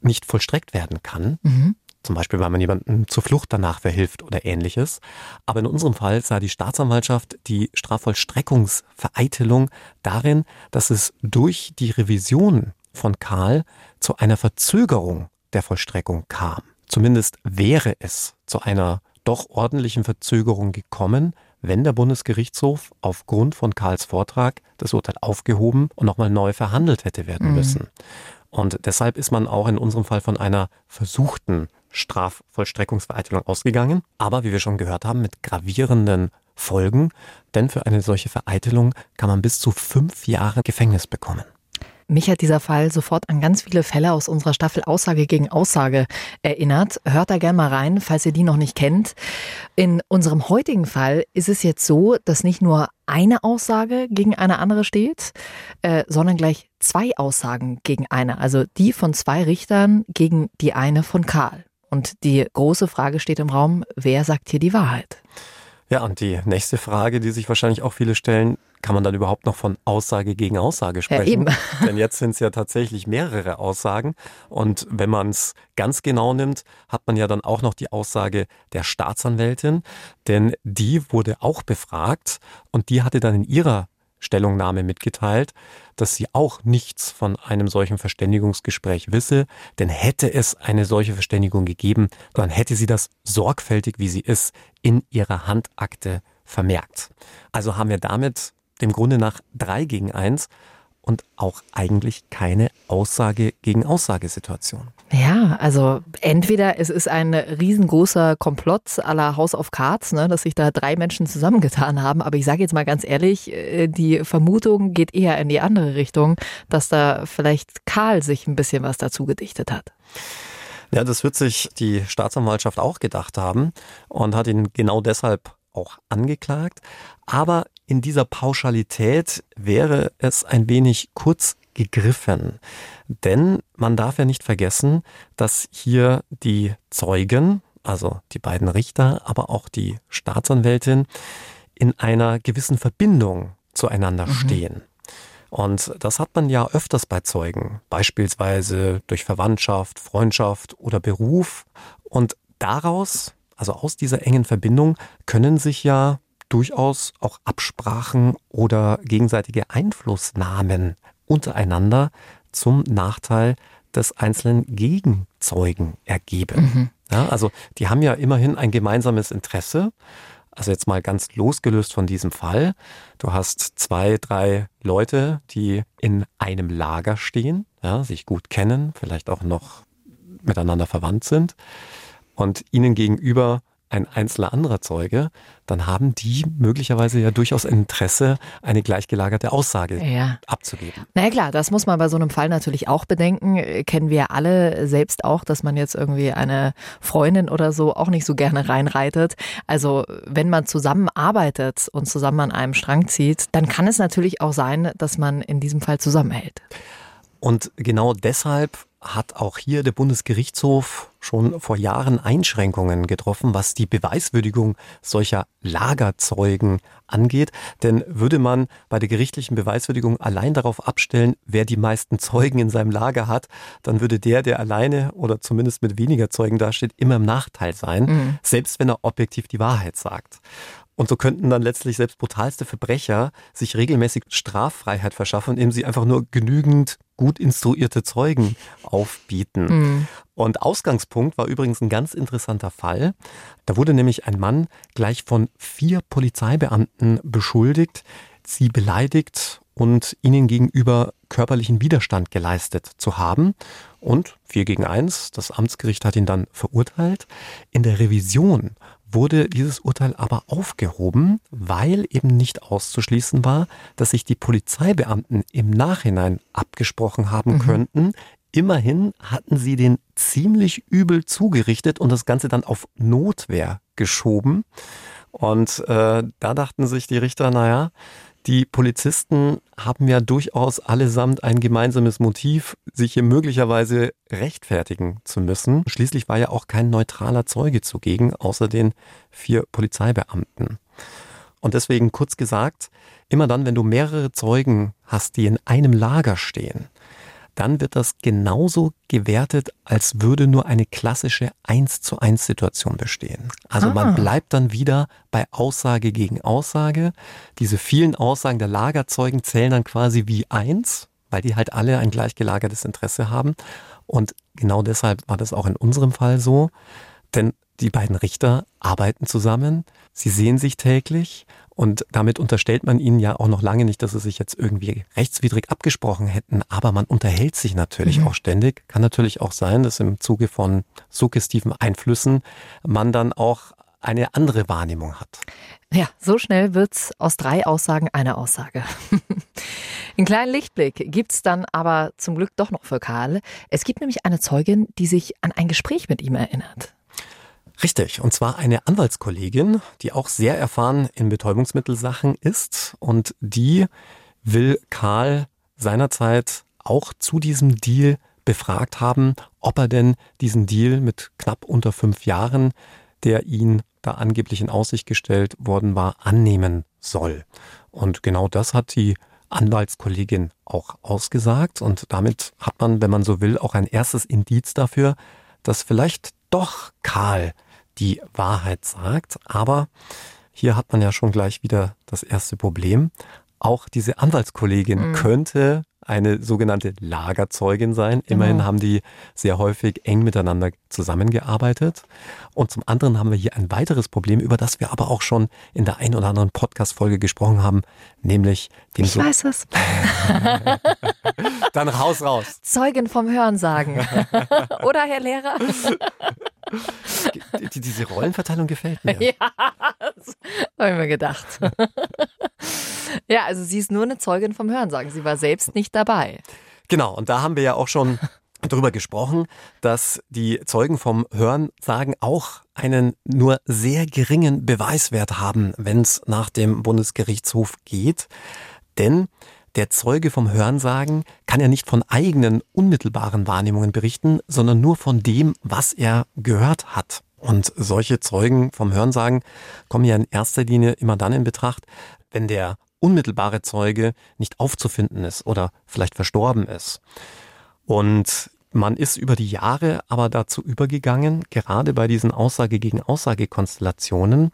D: nicht vollstreckt werden kann. Mhm zum Beispiel weil man jemandem zur Flucht danach verhilft oder ähnliches. Aber in unserem Fall sah die Staatsanwaltschaft die Strafvollstreckungsvereitelung darin, dass es durch die Revision von Karl zu einer Verzögerung der Vollstreckung kam. Zumindest wäre es zu einer doch ordentlichen Verzögerung gekommen, wenn der Bundesgerichtshof aufgrund von Karls Vortrag das Urteil aufgehoben und nochmal neu verhandelt hätte werden mhm. Und deshalb ist man auch in unserem Fall von einer versuchten Strafvollstreckungsvereitelung ausgegangen, aber wie wir schon gehört haben, mit gravierenden Folgen, denn für eine solche Vereitelung kann man bis zu fünf Jahre Gefängnis bekommen.
C: Mich hat dieser Fall sofort an ganz viele Fälle aus unserer Staffel Aussage gegen Aussage erinnert. Hört da gerne mal rein, falls ihr die noch nicht kennt. In unserem heutigen Fall ist es jetzt so, dass nicht nur eine Aussage gegen eine andere steht, äh, sondern gleich zwei Aussagen gegen eine. Also die von zwei Richtern gegen die eine von Karl. Und die große Frage steht im Raum, wer sagt hier die Wahrheit?
D: Ja, und die nächste Frage, die sich wahrscheinlich auch viele stellen, kann man dann überhaupt noch von Aussage gegen Aussage sprechen? Ja, eben. Denn jetzt sind es ja tatsächlich mehrere Aussagen. Und wenn man es ganz genau nimmt, hat man ja dann auch noch die Aussage der Staatsanwältin. Denn die wurde auch befragt und die hatte dann in ihrer Stellungnahme mitgeteilt, dass sie auch nichts von einem solchen Verständigungsgespräch wisse, denn hätte es eine solche Verständigung gegeben, dann hätte sie das sorgfältig, wie sie ist, in ihrer Handakte vermerkt. Also haben wir damit dem Grunde nach drei gegen eins und auch eigentlich keine Aussage gegen Aussagesituation.
C: Ja, also entweder es ist ein riesengroßer Komplott aller House of Cards, ne, dass sich da drei Menschen zusammengetan haben. Aber ich sage jetzt mal ganz ehrlich, äh, die Vermutung geht eher in die andere Richtung, dass da vielleicht Karl sich ein bisschen was dazu gedichtet hat.
D: Ja, das wird sich die Staatsanwaltschaft auch gedacht haben und hat ihn genau deshalb auch angeklagt. Aber in dieser Pauschalität wäre es ein wenig kurz gegriffen. Denn man darf ja nicht vergessen, dass hier die Zeugen, also die beiden Richter, aber auch die Staatsanwältin, in einer gewissen Verbindung zueinander mhm. stehen. Und das hat man ja öfters bei Zeugen, beispielsweise durch Verwandtschaft, Freundschaft oder Beruf. Und daraus, also aus dieser engen Verbindung, können sich ja durchaus auch Absprachen oder gegenseitige Einflussnahmen untereinander zum Nachteil des einzelnen Gegenzeugen ergeben. Mhm. Ja, also die haben ja immerhin ein gemeinsames Interesse. Also jetzt mal ganz losgelöst von diesem Fall. Du hast zwei, drei Leute, die in einem Lager stehen, ja, sich gut kennen, vielleicht auch noch miteinander verwandt sind und ihnen gegenüber ein einzelner anderer Zeuge, dann haben die möglicherweise ja durchaus Interesse, eine gleichgelagerte Aussage ja. abzugeben.
C: Na ja, klar, das muss man bei so einem Fall natürlich auch bedenken. Kennen wir alle selbst auch, dass man jetzt irgendwie eine Freundin oder so auch nicht so gerne reinreitet. Also wenn man zusammenarbeitet und zusammen an einem Strang zieht, dann kann es natürlich auch sein, dass man in diesem Fall zusammenhält.
D: Und genau deshalb hat auch hier der Bundesgerichtshof schon vor Jahren Einschränkungen getroffen, was die Beweiswürdigung solcher Lagerzeugen angeht. Denn würde man bei der gerichtlichen Beweiswürdigung allein darauf abstellen, wer die meisten Zeugen in seinem Lager hat, dann würde der, der alleine oder zumindest mit weniger Zeugen dasteht, immer im Nachteil sein, mhm. selbst wenn er objektiv die Wahrheit sagt. Und so könnten dann letztlich selbst brutalste Verbrecher sich regelmäßig Straffreiheit verschaffen, indem sie einfach nur genügend gut instruierte Zeugen aufbieten. Mhm. Und Ausgangspunkt war übrigens ein ganz interessanter Fall. Da wurde nämlich ein Mann gleich von vier Polizeibeamten beschuldigt, sie beleidigt und ihnen gegenüber körperlichen Widerstand geleistet zu haben. Und vier gegen eins, das Amtsgericht hat ihn dann verurteilt. In der Revision wurde dieses Urteil aber aufgehoben, weil eben nicht auszuschließen war, dass sich die Polizeibeamten im Nachhinein abgesprochen haben mhm. könnten. Immerhin hatten sie den ziemlich übel zugerichtet und das Ganze dann auf Notwehr geschoben. Und äh, da dachten sich die Richter, naja, die Polizisten haben ja durchaus allesamt ein gemeinsames Motiv, sich hier möglicherweise rechtfertigen zu müssen. Schließlich war ja auch kein neutraler Zeuge zugegen, außer den vier Polizeibeamten. Und deswegen kurz gesagt, immer dann, wenn du mehrere Zeugen hast, die in einem Lager stehen, dann wird das genauso gewertet, als würde nur eine klassische 1 zu 1 Situation bestehen. Also ah. man bleibt dann wieder bei Aussage gegen Aussage. Diese vielen Aussagen der Lagerzeugen zählen dann quasi wie eins, weil die halt alle ein gleichgelagertes Interesse haben. Und genau deshalb war das auch in unserem Fall so. Denn die beiden Richter arbeiten zusammen, sie sehen sich täglich und damit unterstellt man ihnen ja auch noch lange nicht, dass sie sich jetzt irgendwie rechtswidrig abgesprochen hätten, aber man unterhält sich natürlich mhm. auch ständig. Kann natürlich auch sein, dass im Zuge von suggestiven Einflüssen man dann auch eine andere Wahrnehmung hat.
C: Ja, so schnell wird's aus drei Aussagen eine Aussage. Einen kleinen Lichtblick gibt's dann aber zum Glück doch noch für Karl. Es gibt nämlich eine Zeugin, die sich an ein Gespräch mit ihm erinnert.
D: Richtig, und zwar eine Anwaltskollegin, die auch sehr erfahren in Betäubungsmittelsachen ist und die will Karl seinerzeit auch zu diesem Deal befragt haben, ob er denn diesen Deal mit knapp unter fünf Jahren, der ihn da angeblich in Aussicht gestellt worden war, annehmen soll. Und genau das hat die Anwaltskollegin auch ausgesagt und damit hat man, wenn man so will, auch ein erstes Indiz dafür, dass vielleicht doch Karl die Wahrheit sagt. Aber hier hat man ja schon gleich wieder das erste Problem. Auch diese Anwaltskollegin mhm. könnte eine sogenannte Lagerzeugin sein. Immerhin genau. haben die sehr häufig eng miteinander zusammengearbeitet. Und zum anderen haben wir hier ein weiteres Problem, über das wir aber auch schon in der ein oder anderen Podcast-Folge gesprochen haben, nämlich
C: den Ich so weiß es.
D: Dann raus, raus.
C: Zeugin vom Hörensagen. oder, Herr Lehrer?
D: Die, diese Rollenverteilung gefällt mir.
C: Ja, das habe ich mir gedacht. Ja, also sie ist nur eine Zeugin vom Hörensagen. Sie war selbst nicht dabei.
D: Genau, und da haben wir ja auch schon darüber gesprochen, dass die Zeugen vom Hörensagen auch einen nur sehr geringen Beweiswert haben, wenn es nach dem Bundesgerichtshof geht. Denn der Zeuge vom Hörensagen kann ja nicht von eigenen unmittelbaren Wahrnehmungen berichten, sondern nur von dem, was er gehört hat. Und solche Zeugen vom Hörensagen kommen ja in erster Linie immer dann in Betracht, wenn der unmittelbare Zeuge nicht aufzufinden ist oder vielleicht verstorben ist. Und man ist über die Jahre aber dazu übergegangen, gerade bei diesen Aussage gegen Aussage Konstellationen,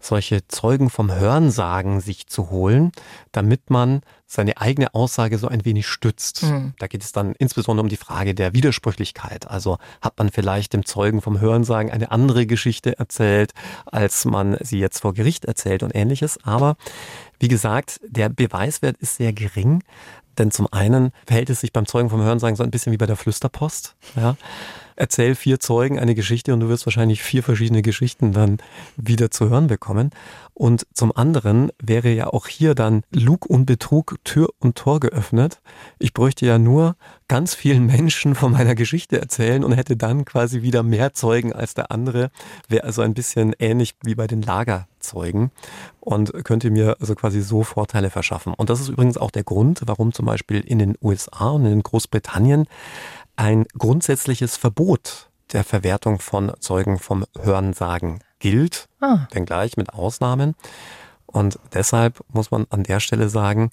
D: solche Zeugen vom Hörensagen sich zu holen, damit man seine eigene Aussage so ein wenig stützt. Mhm. Da geht es dann insbesondere um die Frage der Widersprüchlichkeit. Also hat man vielleicht dem Zeugen vom Hörensagen eine andere Geschichte erzählt, als man sie jetzt vor Gericht erzählt und ähnliches. Aber wie gesagt, der Beweiswert ist sehr gering. Denn zum einen verhält es sich beim Zeugen vom Hörensagen so ein bisschen wie bei der Flüsterpost. Ja. Erzähl vier Zeugen eine Geschichte und du wirst wahrscheinlich vier verschiedene Geschichten dann wieder zu hören bekommen. Und zum anderen wäre ja auch hier dann Lug und Betrug Tür und Tor geöffnet. Ich bräuchte ja nur ganz vielen Menschen von meiner Geschichte erzählen und hätte dann quasi wieder mehr Zeugen als der andere. Wäre also ein bisschen ähnlich wie bei den Lagerzeugen und könnte mir also quasi so Vorteile verschaffen. Und das ist übrigens auch der Grund, warum zum Beispiel in den USA und in Großbritannien ein grundsätzliches Verbot der Verwertung von Zeugen vom Hörensagen gilt, ah. wenngleich mit Ausnahmen. Und deshalb muss man an der Stelle sagen,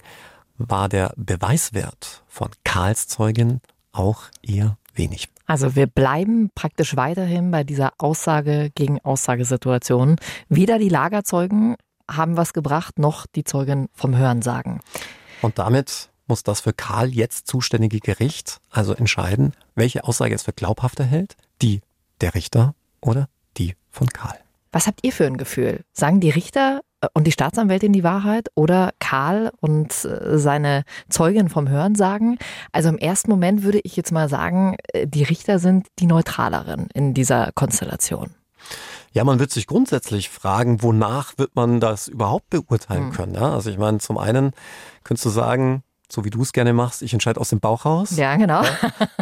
D: war der Beweiswert von Karls Zeugin auch eher wenig.
C: Also wir bleiben praktisch weiterhin bei dieser Aussage gegen Aussagesituation. Weder die Lagerzeugen haben was gebracht, noch die Zeugen vom Hörensagen.
D: Und damit muss das für Karl jetzt zuständige Gericht also entscheiden, welche Aussage es für glaubhafter hält, die der Richter oder die von Karl.
C: Was habt ihr für ein Gefühl? Sagen die Richter äh, und die Staatsanwältin die Wahrheit oder Karl und äh, seine Zeugin vom Hören sagen? Also im ersten Moment würde ich jetzt mal sagen, äh, die Richter sind die neutraleren in dieser Konstellation.
D: Ja, man wird sich grundsätzlich fragen, wonach wird man das überhaupt beurteilen hm. können? Ja? Also ich meine, zum einen könntest du sagen, so wie du es gerne machst, ich entscheide aus dem Bauch raus.
C: Ja, genau.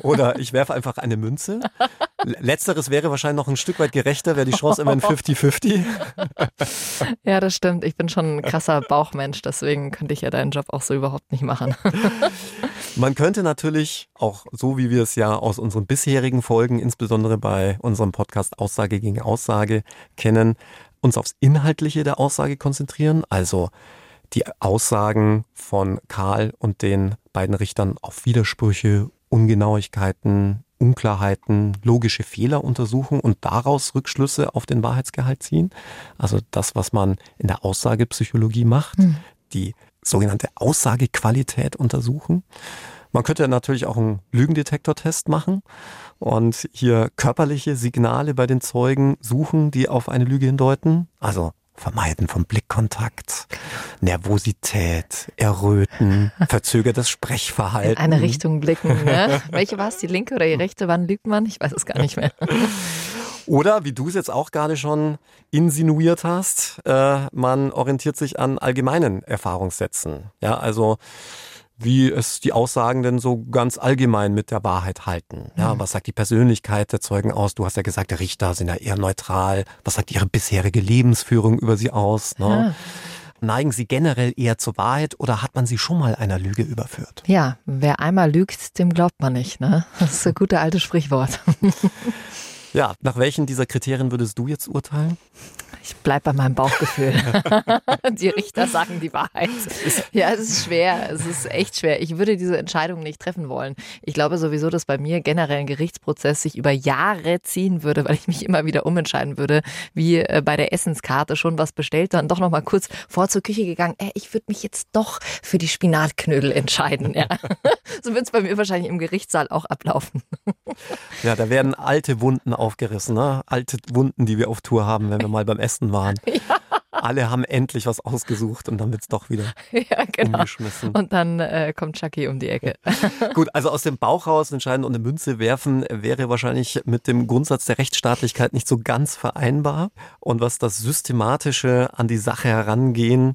D: Oder ich werfe einfach eine Münze. Letzteres wäre wahrscheinlich noch ein Stück weit gerechter, wäre die Chance immer ein 50-50.
C: Ja, das stimmt. Ich bin schon ein krasser Bauchmensch, deswegen könnte ich ja deinen Job auch so überhaupt nicht machen.
D: Man könnte natürlich, auch so wie wir es ja aus unseren bisherigen Folgen, insbesondere bei unserem Podcast Aussage gegen Aussage kennen, uns aufs Inhaltliche der Aussage konzentrieren. Also die Aussagen von Karl und den beiden Richtern auf Widersprüche, Ungenauigkeiten, Unklarheiten, logische Fehler untersuchen und daraus Rückschlüsse auf den Wahrheitsgehalt ziehen. Also das, was man in der Aussagepsychologie macht, mhm. die sogenannte Aussagequalität untersuchen. Man könnte natürlich auch einen Lügendetektortest machen und hier körperliche Signale bei den Zeugen suchen, die auf eine Lüge hindeuten. Also Vermeiden von Blickkontakt, Nervosität, Erröten, verzögertes Sprechverhalten.
C: In eine Richtung blicken, ne? Welche war es, die linke oder die rechte? Wann lügt man? Ich weiß es gar nicht mehr.
D: Oder, wie du es jetzt auch gerade schon insinuiert hast, äh, man orientiert sich an allgemeinen Erfahrungssätzen. Ja, also wie es die Aussagen denn so ganz allgemein mit der Wahrheit halten. Ja, mhm. was sagt die Persönlichkeit der Zeugen aus? Du hast ja gesagt, Richter sind ja eher neutral. Was sagt ihre bisherige Lebensführung über sie aus? Ne? Ja. Neigen Sie generell eher zur Wahrheit oder hat man Sie schon mal einer Lüge überführt?
C: Ja, wer einmal lügt, dem glaubt man nicht. Ne? Das ist ein gutes altes Sprichwort.
D: ja, nach welchen dieser Kriterien würdest du jetzt urteilen?
C: Ich bleibe bei meinem Bauchgefühl. die Richter sagen die Wahrheit. Ja, es ist schwer. Es ist echt schwer. Ich würde diese Entscheidung nicht treffen wollen. Ich glaube sowieso, dass bei mir generell ein Gerichtsprozess sich über Jahre ziehen würde, weil ich mich immer wieder umentscheiden würde, wie äh, bei der Essenskarte schon was bestellt, dann doch noch mal kurz vor zur Küche gegangen. Äh, ich würde mich jetzt doch für die Spinatknödel entscheiden. Ja. so wird es bei mir wahrscheinlich im Gerichtssaal auch ablaufen.
D: ja, da werden alte Wunden aufgerissen, ne? alte Wunden, die wir auf Tour haben, wenn wir mal beim Essen waren. Ja. Alle haben endlich was ausgesucht und dann wird es doch wieder ja, genau. umgeschmissen.
C: Und dann äh, kommt Chucky um die Ecke.
D: Gut, also aus dem Bauch raus entscheiden und eine Münze werfen wäre wahrscheinlich mit dem Grundsatz der Rechtsstaatlichkeit nicht so ganz vereinbar. Und was das Systematische an die Sache herangehen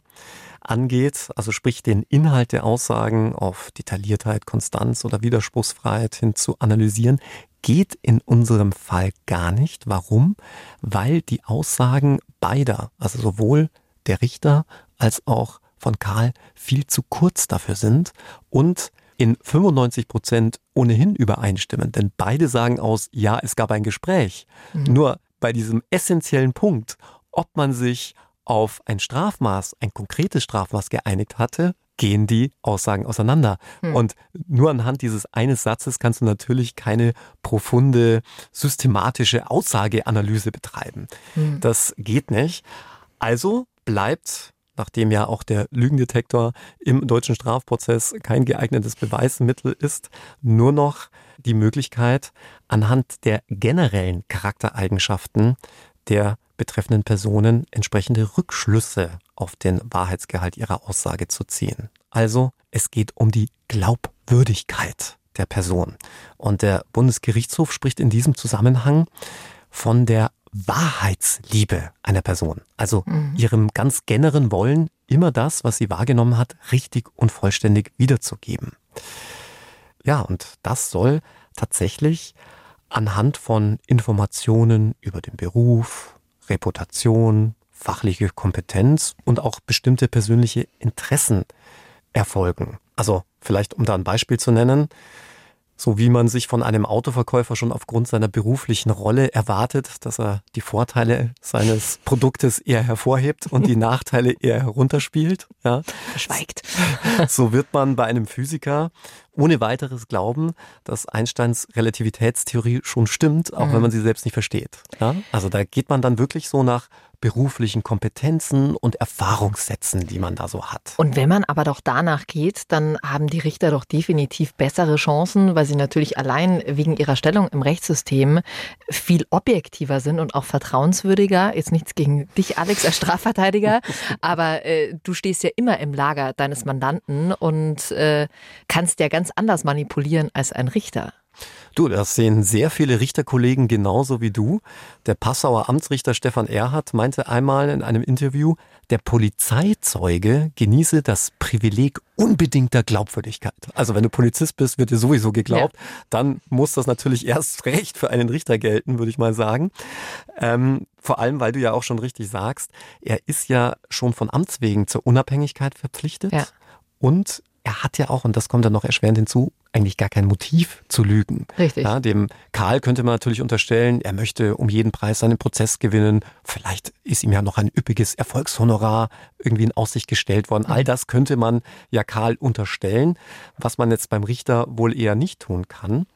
D: angeht, also sprich den Inhalt der Aussagen auf Detailliertheit, Konstanz oder Widerspruchsfreiheit hin zu analysieren, geht in unserem Fall gar nicht. Warum? Weil die Aussagen beider, also sowohl der Richter als auch von Karl, viel zu kurz dafür sind und in 95 Prozent ohnehin übereinstimmen. Denn beide sagen aus, ja, es gab ein Gespräch. Mhm. Nur bei diesem essentiellen Punkt, ob man sich auf ein Strafmaß, ein konkretes Strafmaß geeinigt hatte, gehen die Aussagen auseinander. Hm. Und nur anhand dieses eines Satzes kannst du natürlich keine profunde, systematische Aussageanalyse betreiben. Hm. Das geht nicht. Also bleibt nachdem ja auch der Lügendetektor im deutschen Strafprozess kein geeignetes Beweismittel ist, nur noch die Möglichkeit, anhand der generellen Charaktereigenschaften der betreffenden Personen entsprechende Rückschlüsse auf den Wahrheitsgehalt ihrer Aussage zu ziehen. Also es geht um die Glaubwürdigkeit der Person. Und der Bundesgerichtshof spricht in diesem Zusammenhang von der Wahrheitsliebe einer Person. Also mhm. ihrem ganz generellen Wollen, immer das, was sie wahrgenommen hat, richtig und vollständig wiederzugeben. Ja, und das soll tatsächlich anhand von Informationen über den Beruf, Reputation, fachliche Kompetenz und auch bestimmte persönliche Interessen erfolgen. Also vielleicht, um da ein Beispiel zu nennen, so wie man sich von einem Autoverkäufer schon aufgrund seiner beruflichen Rolle erwartet, dass er die Vorteile seines Produktes eher hervorhebt und die Nachteile eher herunterspielt. Ja.
C: Schweigt.
D: So wird man bei einem Physiker ohne weiteres glauben, dass Einsteins Relativitätstheorie schon stimmt, auch mhm. wenn man sie selbst nicht versteht. Ja? Also da geht man dann wirklich so nach beruflichen Kompetenzen und Erfahrungssätzen, die man da so hat.
C: Und wenn man aber doch danach geht, dann haben die Richter doch definitiv bessere Chancen, weil sie natürlich allein wegen ihrer Stellung im Rechtssystem viel objektiver sind und auch vertrauenswürdiger. Jetzt nichts gegen dich, Alex, als Strafverteidiger, aber äh, du stehst ja immer im Lager deines Mandanten und äh, kannst ja ganz anders manipulieren als ein Richter.
D: Du, das sehen sehr viele Richterkollegen genauso wie du. Der Passauer Amtsrichter Stefan Erhardt meinte einmal in einem Interview, der Polizeizeuge genieße das Privileg unbedingter Glaubwürdigkeit. Also wenn du Polizist bist, wird dir sowieso geglaubt. Ja. Dann muss das natürlich erst recht für einen Richter gelten, würde ich mal sagen. Ähm, vor allem, weil du ja auch schon richtig sagst, er ist ja schon von Amts wegen zur Unabhängigkeit verpflichtet. Ja. Und er hat ja auch, und das kommt dann noch erschwerend hinzu, eigentlich gar kein Motiv zu lügen.
C: Richtig.
D: Ja, dem Karl könnte man natürlich unterstellen, er möchte um jeden Preis seinen Prozess gewinnen. Vielleicht ist ihm ja noch ein üppiges Erfolgshonorar irgendwie in Aussicht gestellt worden. All das könnte man ja Karl unterstellen, was man jetzt beim Richter wohl eher nicht tun kann.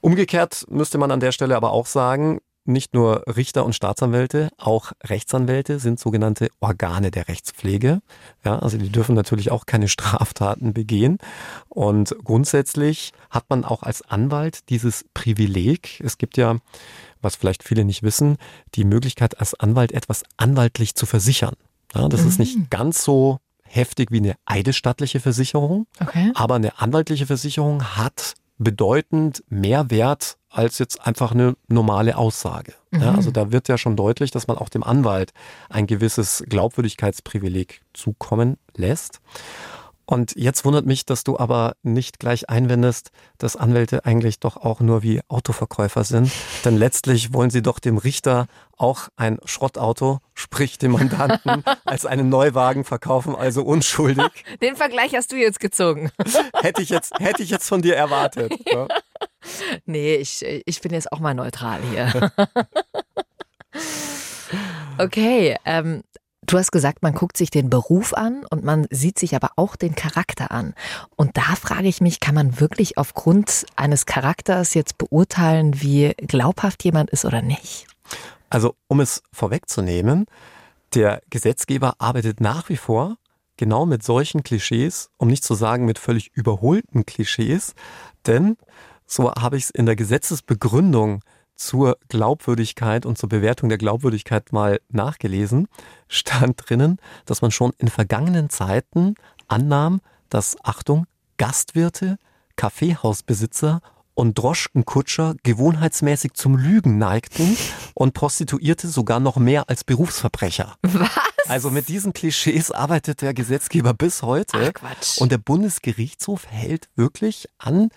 D: Umgekehrt müsste man an der Stelle aber auch sagen, nicht nur Richter und Staatsanwälte, auch Rechtsanwälte sind sogenannte Organe der Rechtspflege. Ja, also die dürfen natürlich auch keine Straftaten begehen. Und grundsätzlich hat man auch als Anwalt dieses Privileg. Es gibt ja, was vielleicht viele nicht wissen, die Möglichkeit als Anwalt etwas anwaltlich zu versichern. Ja, das mhm. ist nicht ganz so heftig wie eine eidesstattliche Versicherung, okay. aber eine anwaltliche Versicherung hat bedeutend mehr wert als jetzt einfach eine normale Aussage. Ja,
C: Mhm.
D: also da wird ja schon deutlich, dass man auch dem Anwalt ein gewisses Glaubwürdigkeitsprivileg zukommen lässt. Und jetzt wundert mich, dass du aber nicht gleich einwendest, dass Anwälte eigentlich doch auch nur wie Autoverkäufer sind. Denn letztlich wollen sie doch dem Richter auch ein Schrottauto, sprich dem Mandanten, als einen Neuwagen verkaufen, also unschuldig.
C: Den Vergleich hast du jetzt gezogen.
D: Hätte ich jetzt, hätte ich jetzt von dir erwartet. Ja.
C: Nee, ich, ich bin jetzt auch mal neutral hier. okay, ähm, du hast gesagt, man guckt sich den Beruf an und man sieht sich aber auch den Charakter an. Und da frage ich mich, kann man wirklich aufgrund eines Charakters jetzt beurteilen, wie glaubhaft jemand ist oder nicht?
D: Also, um es vorwegzunehmen, der Gesetzgeber arbeitet nach wie vor genau mit solchen Klischees, um nicht zu sagen mit völlig überholten Klischees, denn so habe ich es in der Gesetzesbegründung zur Glaubwürdigkeit und zur Bewertung der Glaubwürdigkeit mal nachgelesen, stand drinnen, dass man schon in vergangenen Zeiten annahm, dass, Achtung, Gastwirte, Kaffeehausbesitzer und Droschkenkutscher gewohnheitsmäßig zum Lügen neigten und Prostituierte sogar noch mehr als Berufsverbrecher.
C: Was?
D: Also mit diesen Klischees arbeitet der Gesetzgeber bis heute.
C: Ach Quatsch.
D: Und der Bundesgerichtshof hält wirklich an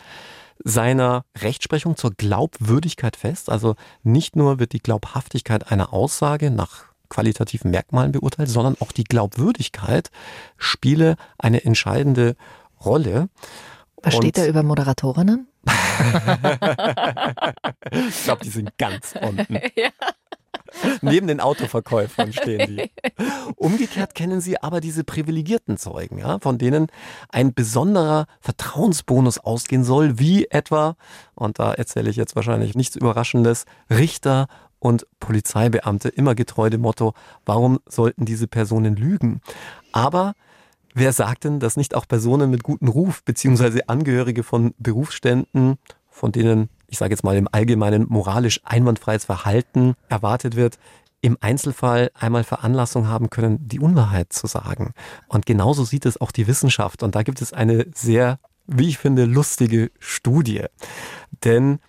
D: seiner Rechtsprechung zur Glaubwürdigkeit fest. Also nicht nur wird die Glaubhaftigkeit einer Aussage nach qualitativen Merkmalen beurteilt, sondern auch die Glaubwürdigkeit spiele eine entscheidende Rolle.
C: Was steht
D: Und-
C: da über Moderatorinnen?
D: Ich glaube, die sind ganz unten.
C: Ja.
D: Neben den Autoverkäufern stehen die. Umgekehrt kennen Sie aber diese privilegierten Zeugen, ja, von denen ein besonderer Vertrauensbonus ausgehen soll, wie etwa, und da erzähle ich jetzt wahrscheinlich nichts Überraschendes, Richter und Polizeibeamte, immer getreu dem Motto, warum sollten diese Personen lügen? Aber wer sagt denn, dass nicht auch Personen mit gutem Ruf, beziehungsweise Angehörige von Berufsständen, von denen, ich sage jetzt mal im Allgemeinen, moralisch einwandfreies Verhalten erwartet wird, im Einzelfall einmal Veranlassung haben können, die Unwahrheit zu sagen. Und genauso sieht es auch die Wissenschaft. Und da gibt es eine sehr, wie ich finde, lustige Studie. Denn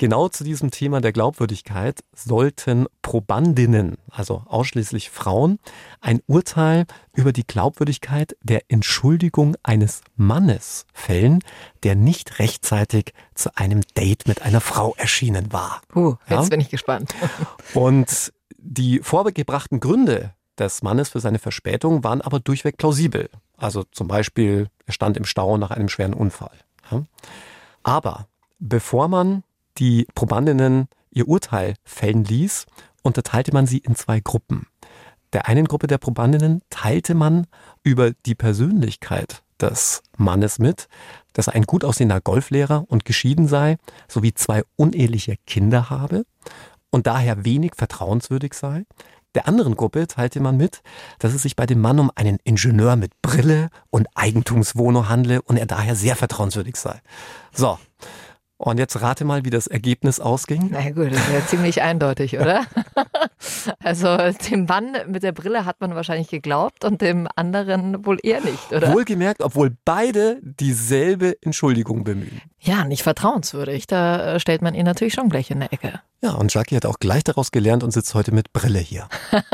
D: genau zu diesem Thema der Glaubwürdigkeit sollten Probandinnen, also ausschließlich Frauen, ein Urteil über die Glaubwürdigkeit der Entschuldigung eines Mannes fällen, der nicht rechtzeitig zu einem Date mit einer Frau erschienen war.
C: Puh, jetzt
D: Ja?
C: bin ich gespannt.
D: Und die vorgebrachten Gründe des Mannes für seine Verspätung waren aber durchweg plausibel. Also zum Beispiel, er stand im Stau nach einem schweren Unfall. Ja. Aber bevor man die Probandinnen ihr Urteil fällen ließ, unterteilte man sie in zwei Gruppen. Der einen Gruppe der Probandinnen teilte man über die Persönlichkeit des Mannes mit, dass er ein gut aussehender Golflehrer und geschieden sei, sowie zwei uneheliche Kinder habe und daher wenig vertrauenswürdig sei. Der anderen Gruppe teilte man mit, dass es sich bei dem Mann um einen Ingenieur mit Brille und Eigentumswohnung handle und er daher sehr vertrauenswürdig sei. So. Und jetzt rate mal, wie das Ergebnis ausging.
C: Na gut, das ist ja ziemlich eindeutig, oder? Also dem Mann mit der Brille hat man wahrscheinlich geglaubt und dem anderen wohl eher nicht, oder?
D: Wohlgemerkt, obwohl beide dieselbe Entschuldigung bemühen.
C: Ja, nicht vertrauenswürdig. Da äh, stellt man ihn natürlich schon gleich in der Ecke.
D: Ja, und Jackie hat auch gleich daraus gelernt und sitzt heute mit Brille hier.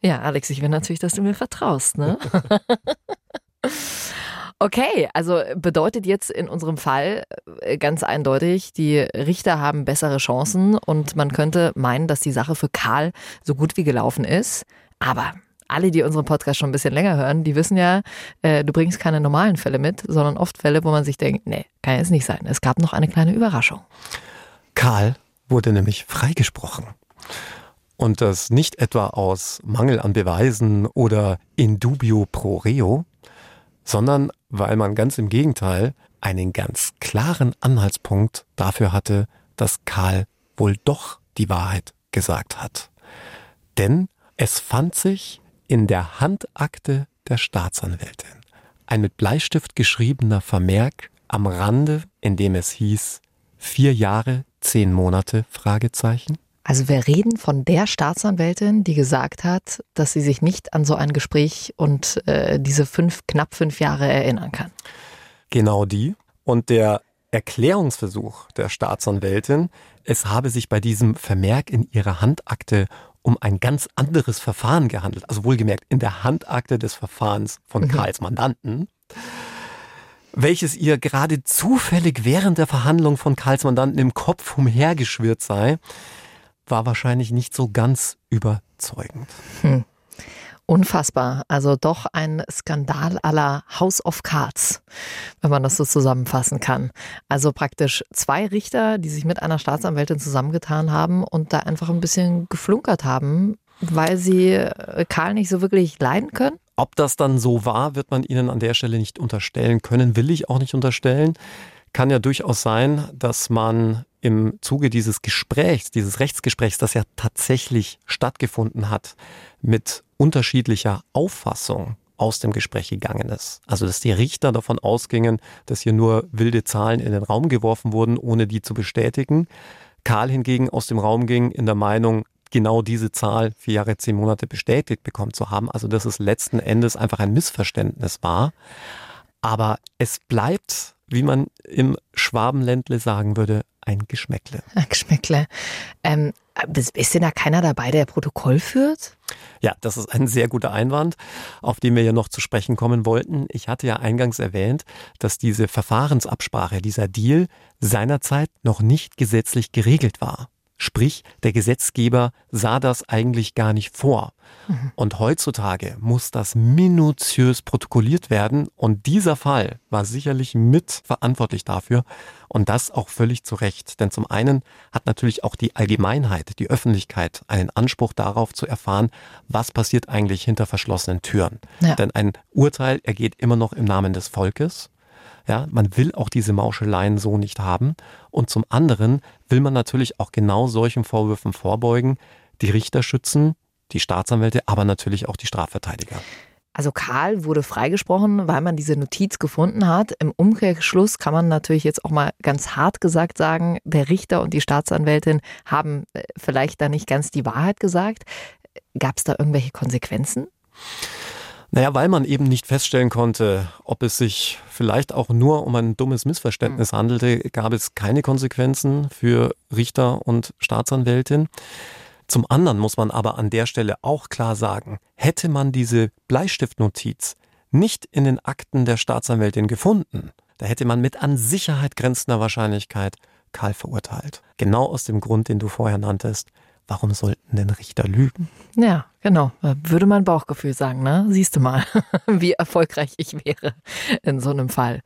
C: Ja, Alex, ich will natürlich, dass du mir vertraust, ne? Okay, also bedeutet jetzt in unserem Fall äh, ganz eindeutig, die Richter haben bessere Chancen und man könnte meinen, dass die Sache für Karl so gut wie gelaufen ist. Aber alle, die unseren Podcast schon ein bisschen länger hören, die wissen ja, äh, du bringst keine normalen Fälle mit, sondern oft Fälle, wo man sich denkt, nee, kann jetzt nicht sein. Es gab noch eine kleine Überraschung.
D: Karl wurde nämlich freigesprochen. Und das nicht etwa aus Mangel an Beweisen oder in dubio pro reo, sondern weil man ganz im Gegenteil einen ganz klaren Anhaltspunkt dafür hatte, dass Karl wohl doch die Wahrheit gesagt hat. Denn es fand sich in der Handakte der Staatsanwältin ein mit Bleistift geschriebener Vermerk am Rande, in dem es hieß, vier Jahre, zehn Monate, Fragezeichen.
C: Also wir reden von der Staatsanwältin, die gesagt hat, dass sie sich nicht an so ein Gespräch und äh, diese fünf, knapp fünf Jahre erinnern kann.
D: Genau die. Und der Erklärungsversuch der Staatsanwältin, es habe sich bei diesem Vermerk in ihrer Handakte um ein ganz anderes Verfahren gehandelt. Also wohlgemerkt in der Handakte des Verfahrens von mhm. Karls Mandanten, welches ihr gerade zufällig während der Verhandlung von Karls Mandanten im Kopf umhergeschwirrt sei, war wahrscheinlich nicht so ganz überzeugend. Hm.
C: Unfassbar. Also doch ein Skandal aller House of Cards, wenn man das so zusammenfassen kann. Also praktisch zwei Richter, die sich mit einer Staatsanwältin zusammengetan haben und da einfach ein bisschen geflunkert haben, weil sie äh, Karl nicht so wirklich leiden können.
D: Ob das dann so war, wird man ihnen an der Stelle nicht unterstellen können, will ich auch nicht unterstellen. Kann ja durchaus sein, dass man im Zuge dieses Gesprächs, dieses Rechtsgesprächs, das ja tatsächlich stattgefunden hat, mit unterschiedlicher Auffassung aus dem Gespräch gegangen ist. Also dass die Richter davon ausgingen, dass hier nur wilde Zahlen in den Raum geworfen wurden, ohne die zu bestätigen. Karl hingegen aus dem Raum ging in der Meinung, genau diese Zahl vier Jahre, zehn Monate bestätigt bekommen zu haben. Also dass es letzten Endes einfach ein Missverständnis war. Aber es bleibt, wie man im Schwabenländle sagen würde, ein Geschmäckle.
C: Ein Geschmäckle. Ähm, ist denn da keiner dabei, der Protokoll führt?
D: Ja, das ist ein sehr guter Einwand, auf den wir ja noch zu sprechen kommen wollten. Ich hatte ja eingangs erwähnt, dass diese Verfahrensabsprache, dieser Deal seinerzeit noch nicht gesetzlich geregelt war. Sprich, der Gesetzgeber sah das eigentlich gar nicht vor. Mhm. Und heutzutage muss das minutiös protokolliert werden. Und dieser Fall war sicherlich mit verantwortlich dafür. Und das auch völlig zu Recht. Denn zum einen hat natürlich auch die Allgemeinheit, die Öffentlichkeit einen Anspruch darauf zu erfahren, was passiert eigentlich hinter verschlossenen Türen. Ja. Denn ein Urteil ergeht immer noch im Namen des Volkes. Ja, man will auch diese Mauscheleien so nicht haben. Und zum anderen will man natürlich auch genau solchen Vorwürfen vorbeugen, die Richter schützen, die Staatsanwälte, aber natürlich auch die Strafverteidiger.
C: Also Karl wurde freigesprochen, weil man diese Notiz gefunden hat. Im Umkehrschluss kann man natürlich jetzt auch mal ganz hart gesagt sagen, der Richter und die Staatsanwältin haben äh, vielleicht da nicht ganz die Wahrheit gesagt. Gab es da irgendwelche Konsequenzen?
D: Naja, weil man eben nicht feststellen konnte, ob es sich vielleicht auch nur um ein dummes Missverständnis hm. handelte, gab es keine Konsequenzen für Richter und Staatsanwältin. Zum anderen muss man aber an der Stelle auch klar sagen, hätte man diese Bleistiftnotiz nicht in den Akten der Staatsanwältin gefunden, da hätte man mit an Sicherheit grenzender Wahrscheinlichkeit Karl verurteilt. Genau aus dem Grund, den du vorher nanntest, Warum sollten denn Richter lügen?
C: Ja, genau. Würde mein Bauchgefühl sagen, ne? Siehst du mal, wie erfolgreich ich wäre in so einem Fall.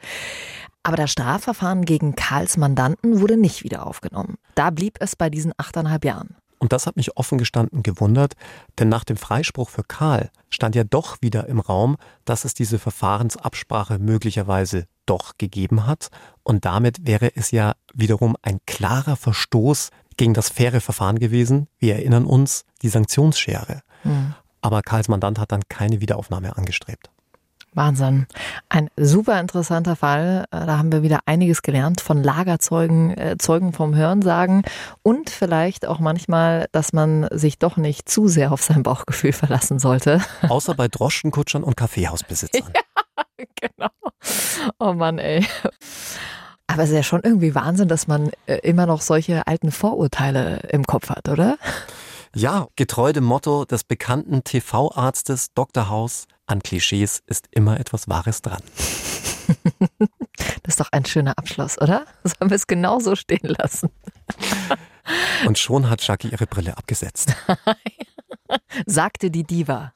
C: Aber das Strafverfahren gegen Karls Mandanten wurde nicht wieder aufgenommen. Da blieb es bei diesen achteinhalb Jahren.
D: Und das hat mich offen gestanden gewundert, denn nach dem Freispruch für Karl stand ja doch wieder im Raum, dass es diese Verfahrensabsprache möglicherweise doch gegeben hat. Und damit wäre es ja wiederum ein klarer Verstoß gegen das faire Verfahren gewesen. Wir erinnern uns, die Sanktionsschere. Mhm. Aber Karls Mandant hat dann keine Wiederaufnahme angestrebt.
C: Wahnsinn. Ein super interessanter Fall. Äh, da haben wir wieder einiges gelernt von Lagerzeugen, äh, Zeugen vom Hörensagen und vielleicht auch manchmal, dass man sich doch nicht zu sehr auf sein Bauchgefühl verlassen sollte.
D: Außer bei Droschenkutschern und Kaffeehausbesitzern.
C: Ja, genau. Oh Mann, ey. Aber es ist ja schon irgendwie Wahnsinn, dass man äh, immer noch solche alten Vorurteile im Kopf hat, oder?
D: Ja, getreu dem Motto des bekannten TV-Arztes Dr. House, an Klischees ist immer etwas Wahres dran.
C: Das ist doch ein schöner Abschluss, oder? Sollen wir es genau so stehen lassen?
D: Und schon hat Jackie ihre Brille abgesetzt.
C: Sagte die Diva.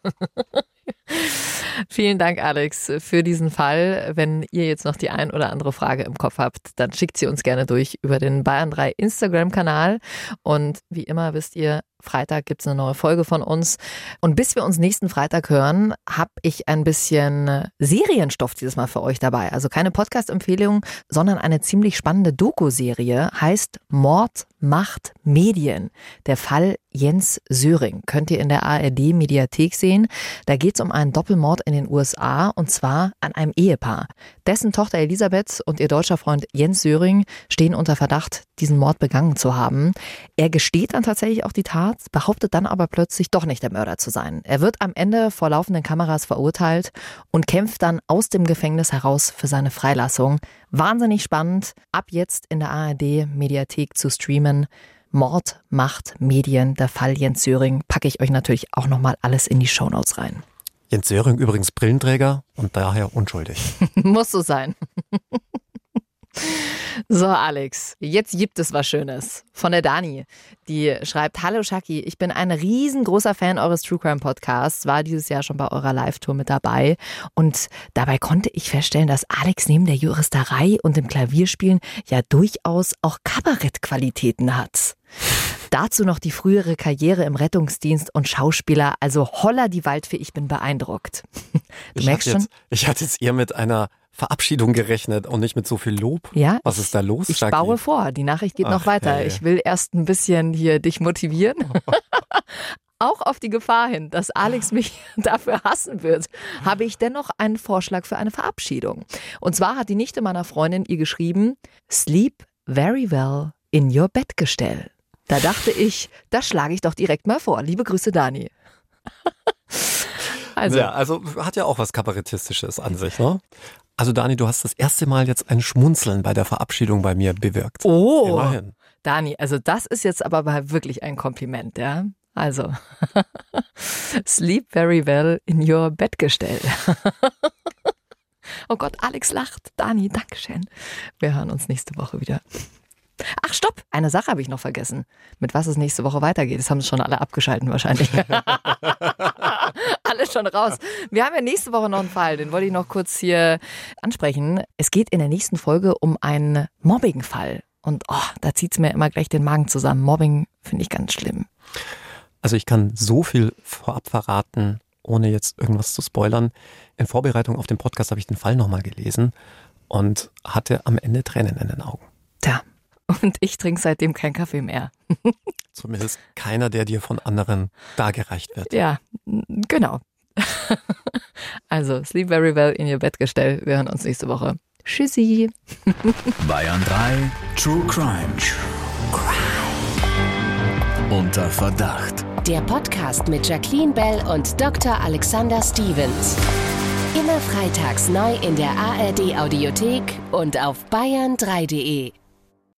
C: Vielen Dank, Alex, für diesen Fall. Wenn ihr jetzt noch die ein oder andere Frage im Kopf habt, dann schickt sie uns gerne durch über den Bayern 3 Instagram-Kanal. Und wie immer wisst ihr, Freitag gibt es eine neue Folge von uns. Und bis wir uns nächsten Freitag hören, habe ich ein bisschen Serienstoff dieses Mal für euch dabei. Also keine Podcast-Empfehlung, sondern eine ziemlich spannende Doku-Serie. Heißt Mord macht Medien. Der Fall Jens Söring könnt ihr in der ARD-Mediathek sehen. Da geht es um einen Doppelmord in den USA und zwar an einem Ehepaar. Dessen Tochter Elisabeth und ihr deutscher Freund Jens Söring stehen unter Verdacht, diesen Mord begangen zu haben. Er gesteht dann tatsächlich auch die Tat, behauptet dann aber plötzlich doch nicht der Mörder zu sein. Er wird am Ende vor laufenden Kameras verurteilt und kämpft dann aus dem Gefängnis heraus für seine Freilassung. Wahnsinnig spannend, ab jetzt in der ARD Mediathek zu streamen. Mord, Macht, Medien, der Fall Jens Söring packe ich euch natürlich auch nochmal alles in die Shownotes rein.
D: Jens Söring übrigens Brillenträger und daher unschuldig.
C: Muss so sein. So, Alex, jetzt gibt es was Schönes von der Dani. Die schreibt: Hallo Shaki, ich bin ein riesengroßer Fan eures True Crime Podcasts, war dieses Jahr schon bei eurer Live-Tour mit dabei. Und dabei konnte ich feststellen, dass Alex neben der Juristerei und dem Klavierspielen ja durchaus auch Kabarettqualitäten hat. Dazu noch die frühere Karriere im Rettungsdienst und Schauspieler. Also holla die Waldfee, ich bin beeindruckt. Du
D: ich
C: merkst schon?
D: Jetzt, ich hatte jetzt eher mit einer Verabschiedung gerechnet und nicht mit so viel Lob.
C: Ja.
D: Was ist da los?
C: Ich
D: Shaki?
C: baue vor. Die Nachricht geht
D: Ach,
C: noch weiter.
D: hey.
C: Ich will erst ein bisschen hier dich motivieren. Auch auf die Gefahr hin, dass Alex mich dafür hassen wird, habe ich dennoch einen Vorschlag für eine Verabschiedung. Und zwar hat die Nichte meiner Freundin ihr geschrieben, Sleep very well in your Bettgestell. Da dachte ich, das schlage ich doch direkt mal vor. Liebe Grüße, Dani. Also,
D: Ja, also hat ja auch was Kabarettistisches an sich, ne? Also Dani, du hast das erste Mal jetzt ein Schmunzeln bei der Verabschiedung bei mir bewirkt.
C: oh,
D: Immerhin.
C: Dani, also das ist jetzt aber mal wirklich ein Kompliment, ja? Also, sleep very well in your Bettgestell. oh Gott, Alex lacht. Dani, Dankeschön. Wir hören uns nächste Woche wieder. Ach, stopp! Eine Sache habe ich noch vergessen. Mit was es nächste Woche weitergeht. Das haben schon alle abgeschalten wahrscheinlich. alle schon raus. Wir haben ja nächste Woche noch einen Fall, den wollte ich noch kurz hier ansprechen. Es geht in der nächsten Folge um einen Mobbing-Fall. Und oh, da zieht es mir immer gleich den Magen zusammen. Mobbing finde ich ganz schlimm.
D: Also ich kann so viel vorab verraten, ohne jetzt irgendwas zu spoilern. In Vorbereitung auf den Podcast habe ich den Fall nochmal gelesen und hatte am Ende Tränen in den Augen.
C: Tja, und ich trinke seitdem keinen Kaffee mehr.
D: Zumindest keiner, der dir von anderen dargereicht wird.
C: Ja, genau. also, sleep very well in your Bettgestell. Wir hören uns nächste Woche. Tschüssi.
B: Bayern 3 True Crime. Unter Verdacht.
E: Der Podcast mit Jacqueline Bell und Dr. Alexander Stevens. Immer freitags neu in der ARD Audiothek und auf bayern3.de.